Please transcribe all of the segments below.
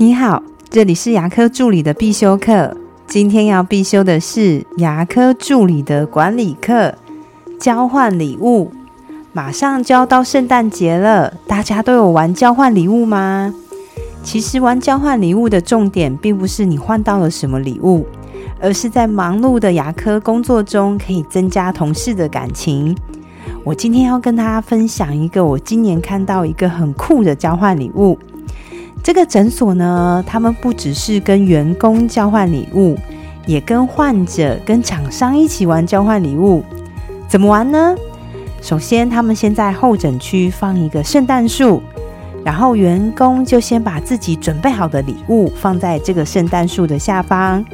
你好，这里是牙科助理的必修课。今天要必修的是牙科助理的管理课——交换礼物。马上就要到圣诞节了，大家都有玩交换礼物吗？其实玩交换礼物的重点，并不是你换到了什么礼物，而是在忙碌的牙科工作中，可以增加同事的感情。我今天要跟大家分享一个我今年看到一个很酷的交换礼物。这个诊所呢，他们不只是跟员工交换礼物，也跟患者、跟厂商一起玩交换礼物。怎么玩呢？首先，他们先在候诊区放一个圣诞树，然后员工就先把自己准备好的礼物放在这个圣诞树的下方。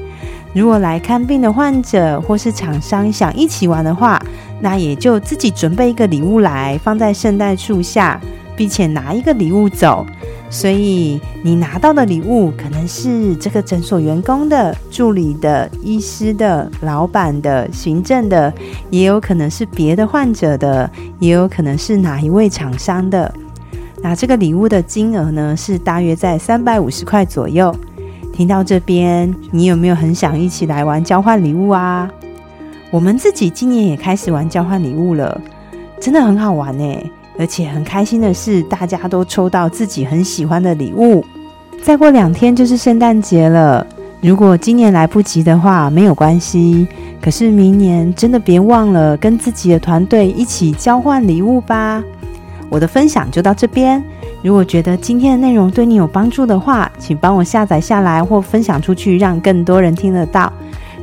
如果来看病的患者或是厂商想一起玩的话，那也就自己准备一个礼物来放在圣诞树下，并且拿一个礼物走。所以你拿到的礼物可能是这个诊所员工的、助理的、医师的、老板的、行政的，也有可能是别的患者的，也有可能是哪一位厂商的。那这个礼物的金额呢，是大约在三百五十块左右。听到这边，你有没有很想一起来玩交换礼物啊？我们自己今年也开始玩交换礼物了，真的很好玩呢。而且很开心的是，大家都抽到自己很喜欢的礼物。再过两天就是圣诞节了，如果今年来不及的话，没有关系。可是明年真的别忘了跟自己的团队一起交换礼物吧。我的分享就到这边。如果觉得今天的内容对你有帮助的话，请帮我下载下来或分享出去，让更多人听得到。